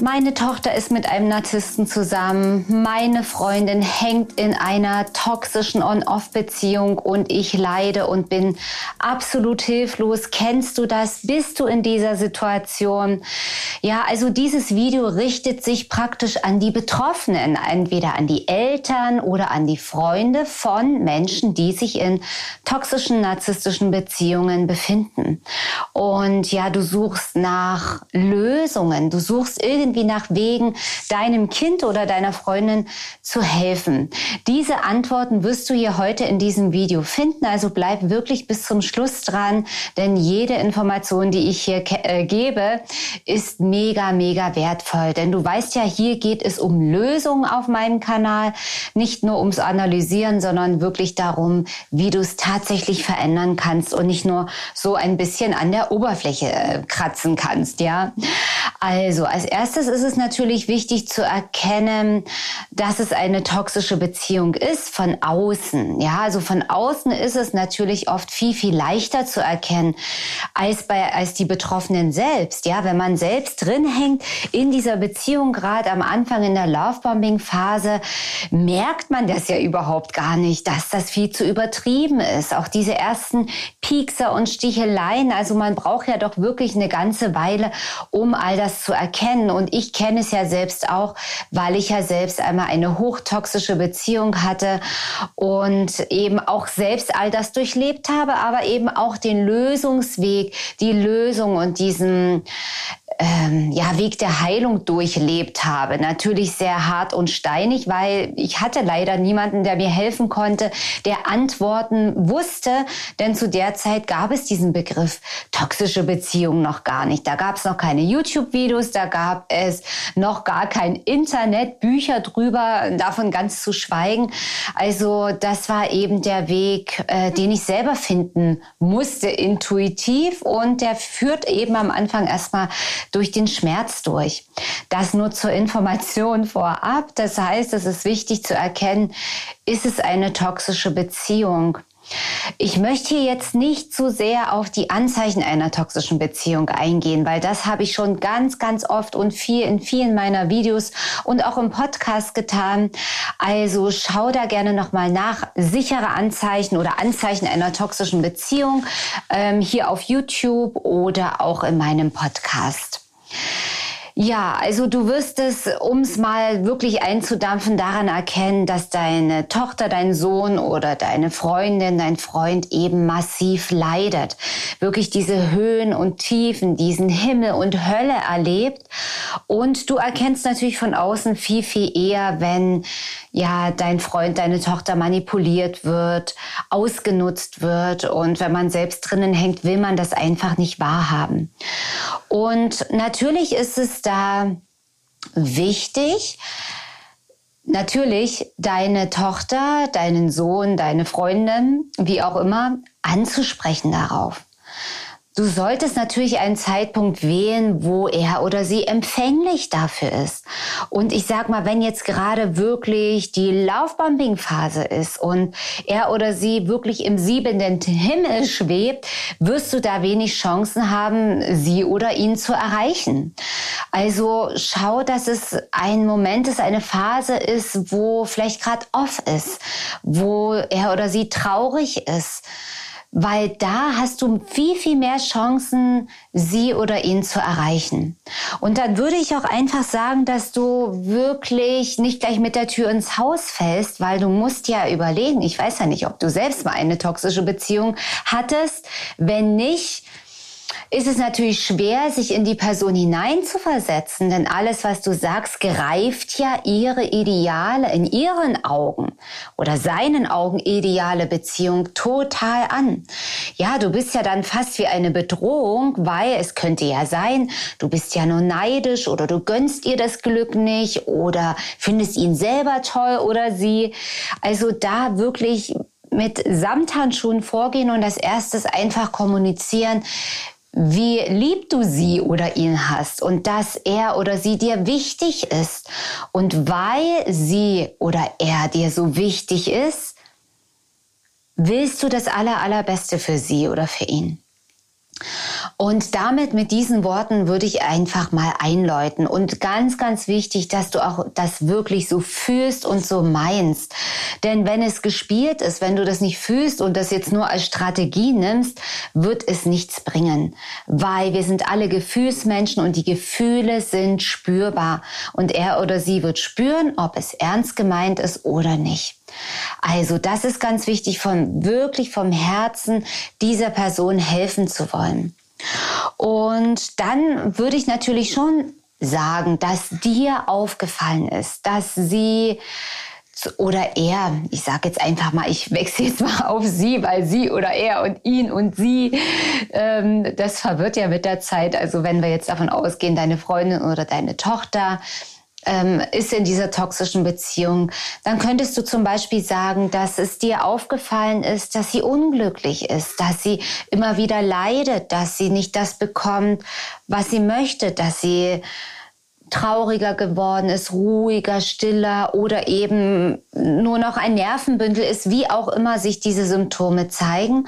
Meine Tochter ist mit einem Narzissten zusammen. Meine Freundin hängt in einer toxischen On-Off-Beziehung und ich leide und bin absolut hilflos. Kennst du das? Bist du in dieser Situation? Ja, also dieses Video richtet sich praktisch an die Betroffenen, entweder an die Eltern oder an die Freunde von Menschen, die sich in toxischen narzisstischen Beziehungen befinden. Und ja, du suchst nach Lösungen. Du suchst irgendwie irgendwie nach Wegen, deinem Kind oder deiner Freundin zu helfen? Diese Antworten wirst du hier heute in diesem Video finden. Also bleib wirklich bis zum Schluss dran, denn jede Information, die ich hier äh, gebe, ist mega, mega wertvoll. Denn du weißt ja, hier geht es um Lösungen auf meinem Kanal, nicht nur ums Analysieren, sondern wirklich darum, wie du es tatsächlich verändern kannst und nicht nur so ein bisschen an der Oberfläche äh, kratzen kannst, ja. Also, als erstes ist es natürlich wichtig zu erkennen, dass es eine toxische Beziehung ist von außen. Ja, also von außen ist es natürlich oft viel, viel leichter zu erkennen als bei, als die Betroffenen selbst. Ja, wenn man selbst drin hängt in dieser Beziehung, gerade am Anfang in der Lovebombing-Phase, merkt man das ja überhaupt gar nicht, dass das viel zu übertrieben ist. Auch diese ersten Piekser und Sticheleien. Also man braucht ja doch wirklich eine ganze Weile, um all das zu erkennen. Und ich kenne es ja selbst auch, weil ich ja selbst einmal eine hochtoxische Beziehung hatte und eben auch selbst all das durchlebt habe, aber eben auch den Lösungsweg, die Lösung und diesen ähm, ja, Weg der Heilung durchlebt habe. Natürlich sehr hart und steinig, weil ich hatte leider niemanden, der mir helfen konnte, der Antworten wusste, denn zu der Zeit gab es diesen Begriff toxische Beziehung noch gar nicht. Da gab es noch keine YouTube-Videos, da gab es noch gar kein Internet, Bücher drüber, davon ganz zu schweigen. Also das war eben der Weg, äh, den ich selber finden musste, intuitiv und der führt eben am Anfang erstmal durch den Schmerz durch. Das nur zur Information vorab. Das heißt, es ist wichtig zu erkennen, ist es eine toxische Beziehung? Ich möchte jetzt nicht zu sehr auf die Anzeichen einer toxischen Beziehung eingehen, weil das habe ich schon ganz, ganz oft und viel in vielen meiner Videos und auch im Podcast getan. Also schau da gerne nochmal nach. Sichere Anzeichen oder Anzeichen einer toxischen Beziehung ähm, hier auf YouTube oder auch in meinem Podcast. Ja, also du wirst es, um es mal wirklich einzudampfen, daran erkennen, dass deine Tochter, dein Sohn oder deine Freundin, dein Freund eben massiv leidet. Wirklich diese Höhen und Tiefen, diesen Himmel und Hölle erlebt. Und du erkennst natürlich von außen viel, viel eher, wenn ja dein Freund, deine Tochter manipuliert wird, ausgenutzt wird. Und wenn man selbst drinnen hängt, will man das einfach nicht wahrhaben. Und natürlich ist es da wichtig, natürlich deine Tochter, deinen Sohn, deine Freundin, wie auch immer, anzusprechen darauf. Du solltest natürlich einen Zeitpunkt wählen, wo er oder sie empfänglich dafür ist. Und ich sag mal, wenn jetzt gerade wirklich die Laufbumping-Phase ist und er oder sie wirklich im siebenden Himmel schwebt, wirst du da wenig Chancen haben, sie oder ihn zu erreichen. Also schau, dass es ein Moment ist, eine Phase ist, wo vielleicht gerade off ist, wo er oder sie traurig ist weil da hast du viel, viel mehr Chancen, sie oder ihn zu erreichen. Und dann würde ich auch einfach sagen, dass du wirklich nicht gleich mit der Tür ins Haus fällst, weil du musst ja überlegen, ich weiß ja nicht, ob du selbst mal eine toxische Beziehung hattest. Wenn nicht, ist es natürlich schwer, sich in die Person hineinzuversetzen, denn alles, was du sagst, greift ja ihre Ideale in ihren Augen oder seinen Augen ideale Beziehung total an. Ja, du bist ja dann fast wie eine Bedrohung, weil es könnte ja sein, du bist ja nur neidisch oder du gönnst ihr das Glück nicht oder findest ihn selber toll oder sie. Also da wirklich mit Samthandschuhen vorgehen und das erstes einfach kommunizieren, wie lieb du sie oder ihn hast und dass er oder sie dir wichtig ist. Und weil sie oder er dir so wichtig ist, willst du das Aller, Allerbeste für sie oder für ihn. Und damit mit diesen Worten würde ich einfach mal einläuten. Und ganz, ganz wichtig, dass du auch das wirklich so fühlst und so meinst. Denn wenn es gespielt ist, wenn du das nicht fühlst und das jetzt nur als Strategie nimmst, wird es nichts bringen. Weil wir sind alle Gefühlsmenschen und die Gefühle sind spürbar. Und er oder sie wird spüren, ob es ernst gemeint ist oder nicht. Also das ist ganz wichtig, von wirklich vom Herzen dieser Person helfen zu wollen. Und dann würde ich natürlich schon sagen, dass dir aufgefallen ist, dass sie oder er, ich sage jetzt einfach mal, ich wechsle jetzt mal auf sie, weil sie oder er und ihn und sie, ähm, das verwirrt ja mit der Zeit. Also wenn wir jetzt davon ausgehen, deine Freundin oder deine Tochter, ähm, ist in dieser toxischen Beziehung, dann könntest du zum Beispiel sagen, dass es dir aufgefallen ist, dass sie unglücklich ist, dass sie immer wieder leidet, dass sie nicht das bekommt, was sie möchte, dass sie trauriger geworden ist, ruhiger, stiller oder eben nur noch ein Nervenbündel ist, wie auch immer sich diese Symptome zeigen.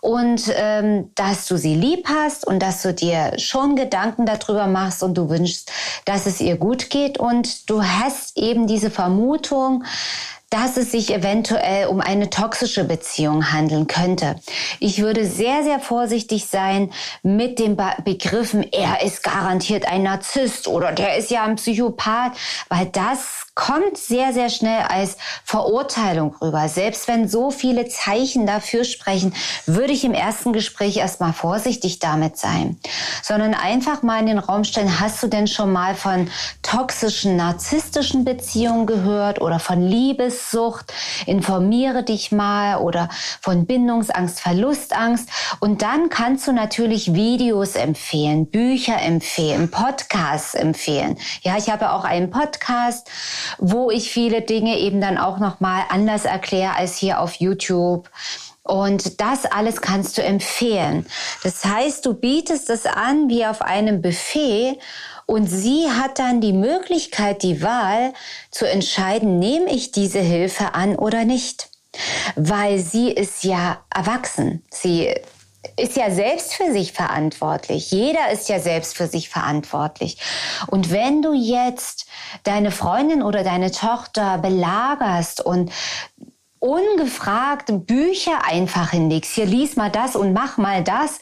Und ähm, dass du sie lieb hast und dass du dir schon Gedanken darüber machst und du wünschst, dass es ihr gut geht. Und du hast eben diese Vermutung, dass es sich eventuell um eine toxische Beziehung handeln könnte. Ich würde sehr, sehr vorsichtig sein mit den Begriffen, er ist garantiert ein Narzisst oder der ist ja ein Psychopath, weil das kommt sehr, sehr schnell als Verurteilung rüber. Selbst wenn so viele Zeichen dafür sprechen, würde ich im ersten Gespräch erstmal vorsichtig damit sein, sondern einfach mal in den Raum stellen, hast du denn schon mal von toxischen, narzisstischen Beziehungen gehört oder von Liebessucht? Informiere dich mal oder von Bindungsangst, Verlustangst. Und dann kannst du natürlich Videos empfehlen, Bücher empfehlen, Podcasts empfehlen. Ja, ich habe auch einen Podcast, wo ich viele Dinge eben dann auch noch mal anders erkläre als hier auf YouTube. Und das alles kannst du empfehlen. Das heißt, du bietest es an wie auf einem Buffet und sie hat dann die Möglichkeit, die Wahl zu entscheiden, nehme ich diese Hilfe an oder nicht. Weil sie ist ja erwachsen. Sie ist ja selbst für sich verantwortlich. Jeder ist ja selbst für sich verantwortlich. Und wenn du jetzt deine Freundin oder deine Tochter belagerst und ungefragt Bücher einfach hinlegst. Hier lies mal das und mach mal das.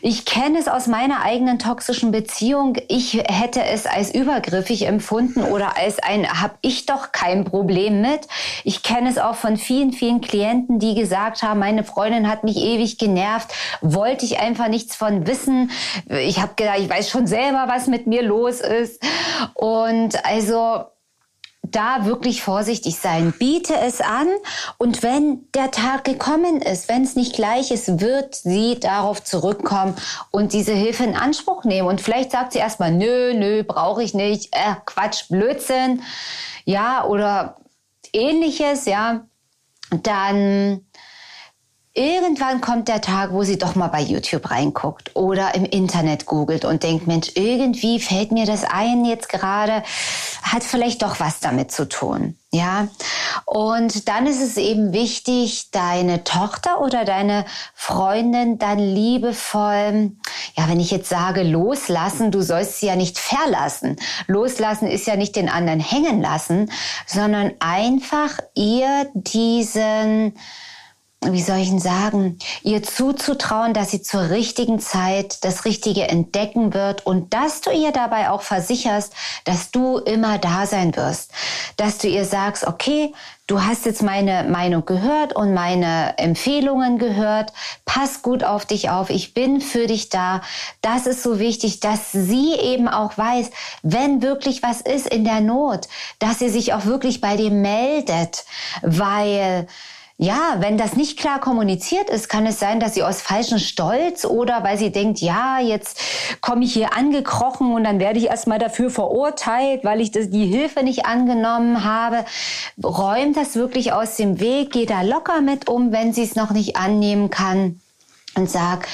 Ich kenne es aus meiner eigenen toxischen Beziehung. Ich hätte es als übergriffig empfunden oder als ein, hab ich doch kein Problem mit. Ich kenne es auch von vielen, vielen Klienten, die gesagt haben, meine Freundin hat mich ewig genervt, wollte ich einfach nichts von wissen. Ich habe gedacht, ich weiß schon selber, was mit mir los ist. Und also da wirklich vorsichtig sein. Biete es an und wenn der Tag gekommen ist, wenn es nicht gleich ist, wird sie darauf zurückkommen und diese Hilfe in Anspruch nehmen. Und vielleicht sagt sie erstmal, nö, nö, brauche ich nicht, äh, Quatsch, Blödsinn, ja, oder ähnliches, ja. Dann Irgendwann kommt der Tag, wo sie doch mal bei YouTube reinguckt oder im Internet googelt und denkt, Mensch, irgendwie fällt mir das ein jetzt gerade, hat vielleicht doch was damit zu tun. Ja, und dann ist es eben wichtig, deine Tochter oder deine Freundin dann liebevoll, ja, wenn ich jetzt sage loslassen, du sollst sie ja nicht verlassen. Loslassen ist ja nicht den anderen hängen lassen, sondern einfach ihr diesen wie soll ich denn sagen, ihr zuzutrauen, dass sie zur richtigen Zeit das Richtige entdecken wird und dass du ihr dabei auch versicherst, dass du immer da sein wirst. Dass du ihr sagst, okay, du hast jetzt meine Meinung gehört und meine Empfehlungen gehört. Pass gut auf dich auf. Ich bin für dich da. Das ist so wichtig, dass sie eben auch weiß, wenn wirklich was ist in der Not, dass sie sich auch wirklich bei dir meldet, weil ja, wenn das nicht klar kommuniziert ist, kann es sein, dass sie aus falschem Stolz oder weil sie denkt, ja, jetzt komme ich hier angekrochen und dann werde ich erstmal dafür verurteilt, weil ich die Hilfe nicht angenommen habe. Räumt das wirklich aus dem Weg, geh da locker mit um, wenn sie es noch nicht annehmen kann und sag,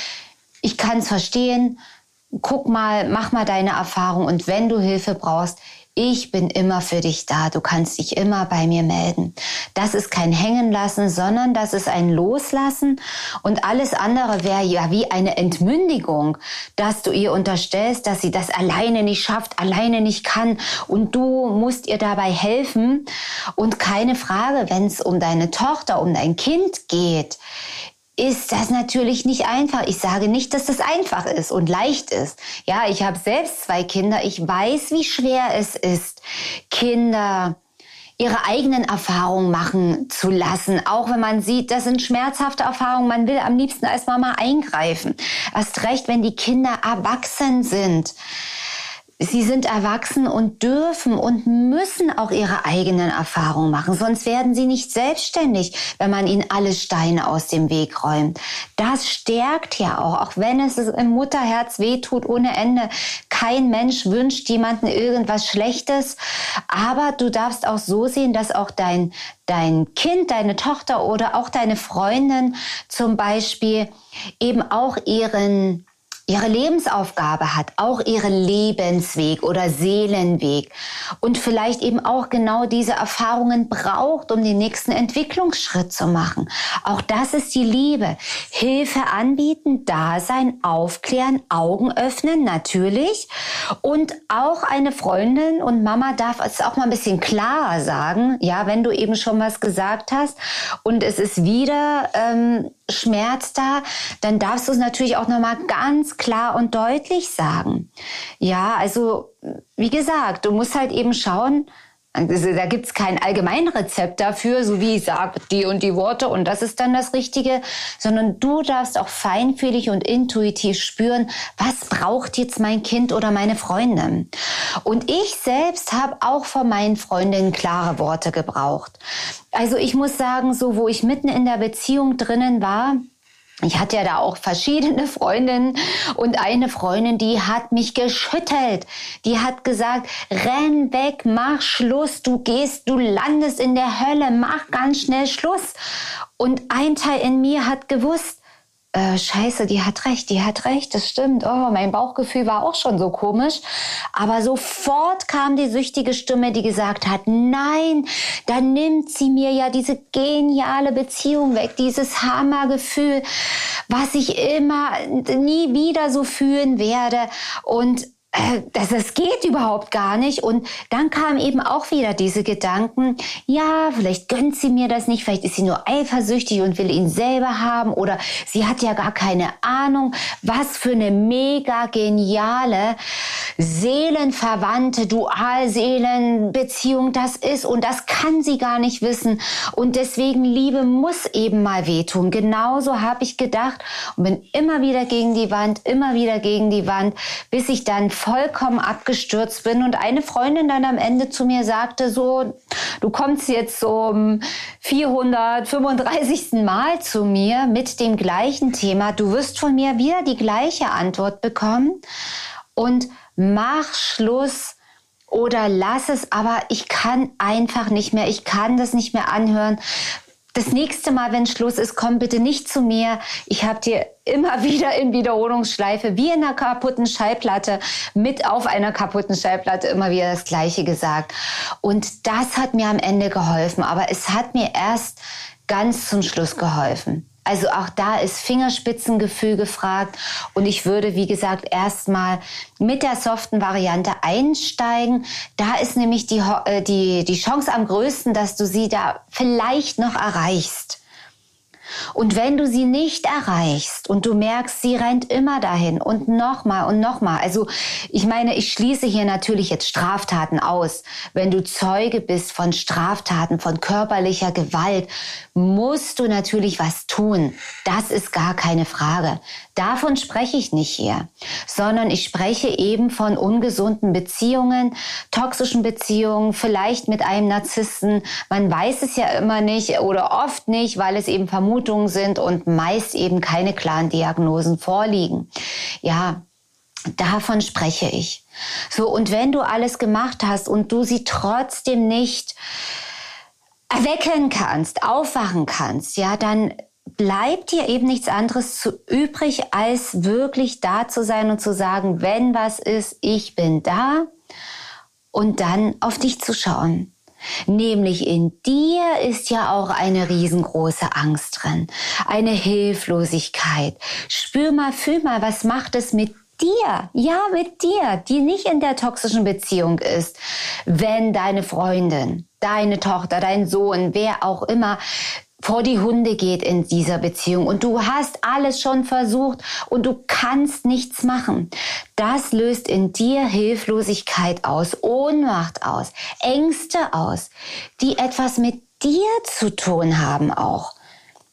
ich kann es verstehen, guck mal, mach mal deine Erfahrung und wenn du Hilfe brauchst, ich bin immer für dich da. Du kannst dich immer bei mir melden. Das ist kein Hängenlassen, sondern das ist ein Loslassen. Und alles andere wäre ja wie eine Entmündigung, dass du ihr unterstellst, dass sie das alleine nicht schafft, alleine nicht kann. Und du musst ihr dabei helfen. Und keine Frage, wenn es um deine Tochter, um dein Kind geht, ist das natürlich nicht einfach. Ich sage nicht, dass das einfach ist und leicht ist. Ja, ich habe selbst zwei Kinder. Ich weiß, wie schwer es ist, Kinder ihre eigenen Erfahrungen machen zu lassen. Auch wenn man sieht, das sind schmerzhafte Erfahrungen. Man will am liebsten als Mama eingreifen. Erst recht, wenn die Kinder erwachsen sind. Sie sind erwachsen und dürfen und müssen auch ihre eigenen Erfahrungen machen, sonst werden sie nicht selbstständig, wenn man ihnen alle Steine aus dem Weg räumt. Das stärkt ja auch, auch wenn es im Mutterherz wehtut ohne Ende. Kein Mensch wünscht jemanden irgendwas Schlechtes, aber du darfst auch so sehen, dass auch dein, dein Kind, deine Tochter oder auch deine Freundin zum Beispiel eben auch ihren ihre Lebensaufgabe hat, auch ihren Lebensweg oder Seelenweg und vielleicht eben auch genau diese Erfahrungen braucht, um den nächsten Entwicklungsschritt zu machen. Auch das ist die Liebe. Hilfe anbieten, da sein, aufklären, Augen öffnen, natürlich. Und auch eine Freundin und Mama darf es auch mal ein bisschen klarer sagen, ja, wenn du eben schon was gesagt hast und es ist wieder ähm, Schmerz da, dann darfst du es natürlich auch nochmal ganz klar und deutlich sagen. Ja, also wie gesagt, du musst halt eben schauen, also, da gibt's kein Allgemeinrezept dafür, so wie ich sage, die und die Worte und das ist dann das Richtige, sondern du darfst auch feinfühlig und intuitiv spüren, was braucht jetzt mein Kind oder meine Freundin. Und ich selbst habe auch von meinen Freundinnen klare Worte gebraucht. Also ich muss sagen, so wo ich mitten in der Beziehung drinnen war, ich hatte ja da auch verschiedene Freundinnen und eine Freundin, die hat mich geschüttelt. Die hat gesagt, renn weg, mach Schluss, du gehst, du landest in der Hölle, mach ganz schnell Schluss. Und ein Teil in mir hat gewusst, äh, scheiße, die hat recht, die hat recht, das stimmt. Oh, mein Bauchgefühl war auch schon so komisch. Aber sofort kam die süchtige Stimme, die gesagt hat, nein, da nimmt sie mir ja diese geniale Beziehung weg, dieses Hammergefühl, was ich immer nie wieder so fühlen werde. Und äh, dass es geht überhaupt gar nicht. Und dann kamen eben auch wieder diese Gedanken, ja, vielleicht gönnt sie mir das nicht, vielleicht ist sie nur eifersüchtig und will ihn selber haben oder sie hat ja gar keine Ahnung, was für eine mega geniale seelenverwandte Dualseelenbeziehung das ist und das kann sie gar nicht wissen. Und deswegen Liebe muss eben mal wehtun. Genauso habe ich gedacht und bin immer wieder gegen die Wand, immer wieder gegen die Wand, bis ich dann vollkommen abgestürzt bin. Und eine Freundin dann am Ende zu mir sagte so, du kommst jetzt zum 435. Mal zu mir mit dem gleichen Thema, du wirst von mir wieder die gleiche Antwort bekommen. Und mach Schluss oder lass es, aber ich kann einfach nicht mehr, ich kann das nicht mehr anhören das nächste Mal, wenn Schluss ist, komm bitte nicht zu mir. Ich habe dir immer wieder in Wiederholungsschleife, wie in einer kaputten Schallplatte, mit auf einer kaputten Schallplatte immer wieder das Gleiche gesagt. Und das hat mir am Ende geholfen. Aber es hat mir erst ganz zum Schluss geholfen. Also auch da ist Fingerspitzengefühl gefragt. Und ich würde, wie gesagt, erstmal mit der soften Variante einsteigen. Da ist nämlich die, äh, die, die Chance am größten, dass du sie da vielleicht noch erreichst. Und wenn du sie nicht erreichst und du merkst, sie rennt immer dahin und nochmal und nochmal. Also ich meine, ich schließe hier natürlich jetzt Straftaten aus. Wenn du Zeuge bist von Straftaten, von körperlicher Gewalt, musst du natürlich was tun. Das ist gar keine Frage. Davon spreche ich nicht hier, sondern ich spreche eben von ungesunden Beziehungen, toxischen Beziehungen, vielleicht mit einem Narzissten. Man weiß es ja immer nicht oder oft nicht, weil es eben Vermutungen sind und meist eben keine klaren Diagnosen vorliegen. Ja, davon spreche ich. So, und wenn du alles gemacht hast und du sie trotzdem nicht erwecken kannst, aufwachen kannst, ja, dann bleibt dir eben nichts anderes zu übrig, als wirklich da zu sein und zu sagen, wenn was ist, ich bin da und dann auf dich zu schauen. Nämlich in dir ist ja auch eine riesengroße Angst drin, eine Hilflosigkeit. Spür mal, fühl mal, was macht es mit dir, ja, mit dir, die nicht in der toxischen Beziehung ist, wenn deine Freundin, deine Tochter, dein Sohn, wer auch immer vor die Hunde geht in dieser Beziehung und du hast alles schon versucht und du kannst nichts machen. Das löst in dir Hilflosigkeit aus, Ohnmacht aus, Ängste aus, die etwas mit dir zu tun haben auch.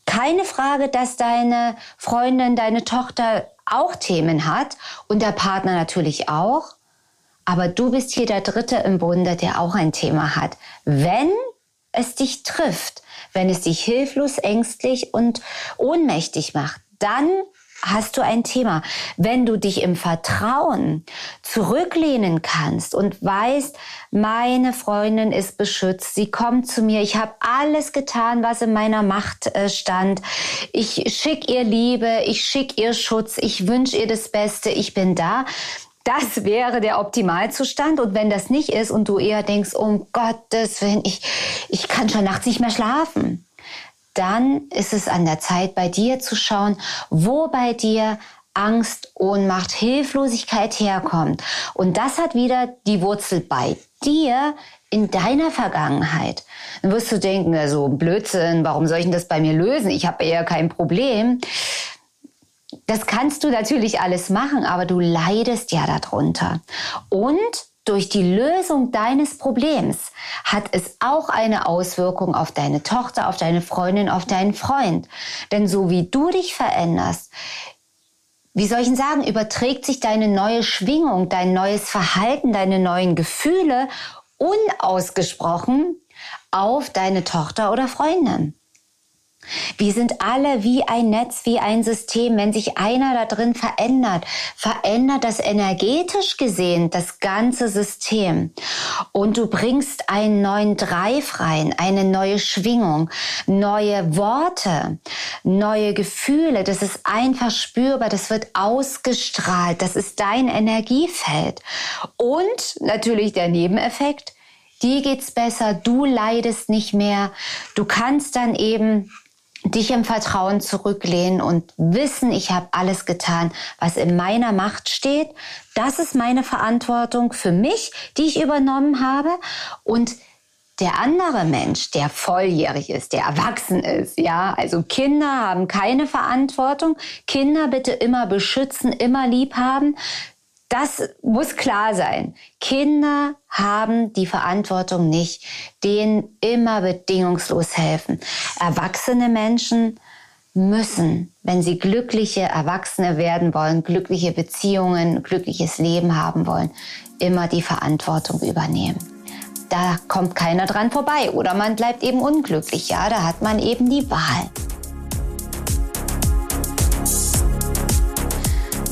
Keine Frage, dass deine Freundin, deine Tochter auch Themen hat und der Partner natürlich auch. Aber du bist hier der Dritte im Bunde, der auch ein Thema hat. Wenn es dich trifft, wenn es dich hilflos, ängstlich und ohnmächtig macht, dann hast du ein Thema. Wenn du dich im Vertrauen zurücklehnen kannst und weißt, meine Freundin ist beschützt, sie kommt zu mir, ich habe alles getan, was in meiner Macht äh, stand. Ich schicke ihr Liebe, ich schicke ihr Schutz, ich wünsche ihr das Beste, ich bin da. Das wäre der Optimalzustand. Und wenn das nicht ist und du eher denkst, um Gottes Willen, ich, ich kann schon nachts nicht mehr schlafen, dann ist es an der Zeit, bei dir zu schauen, wo bei dir Angst, Ohnmacht, Hilflosigkeit herkommt. Und das hat wieder die Wurzel bei dir in deiner Vergangenheit. Dann wirst du denken, so also Blödsinn, warum soll ich denn das bei mir lösen? Ich habe eher kein Problem. Das kannst du natürlich alles machen, aber du leidest ja darunter. Und durch die Lösung deines Problems hat es auch eine Auswirkung auf deine Tochter, auf deine Freundin, auf deinen Freund. Denn so wie du dich veränderst, wie soll ich denn sagen, überträgt sich deine neue Schwingung, dein neues Verhalten, deine neuen Gefühle unausgesprochen auf deine Tochter oder Freundin. Wir sind alle wie ein Netz, wie ein System. Wenn sich einer da drin verändert, verändert das energetisch gesehen das ganze System. Und du bringst einen neuen Drive rein, eine neue Schwingung, neue Worte, neue Gefühle. Das ist einfach spürbar, das wird ausgestrahlt. Das ist dein Energiefeld. Und natürlich der Nebeneffekt. Dir geht's besser, du leidest nicht mehr. Du kannst dann eben dich im Vertrauen zurücklehnen und wissen, ich habe alles getan, was in meiner Macht steht. Das ist meine Verantwortung für mich, die ich übernommen habe. Und der andere Mensch, der volljährig ist, der erwachsen ist, ja, also Kinder haben keine Verantwortung. Kinder bitte immer beschützen, immer lieb haben. Das muss klar sein. Kinder haben die Verantwortung nicht, denen immer bedingungslos helfen. Erwachsene Menschen müssen, wenn sie glückliche Erwachsene werden wollen, glückliche Beziehungen, glückliches Leben haben wollen, immer die Verantwortung übernehmen. Da kommt keiner dran vorbei oder man bleibt eben unglücklich. Ja, da hat man eben die Wahl.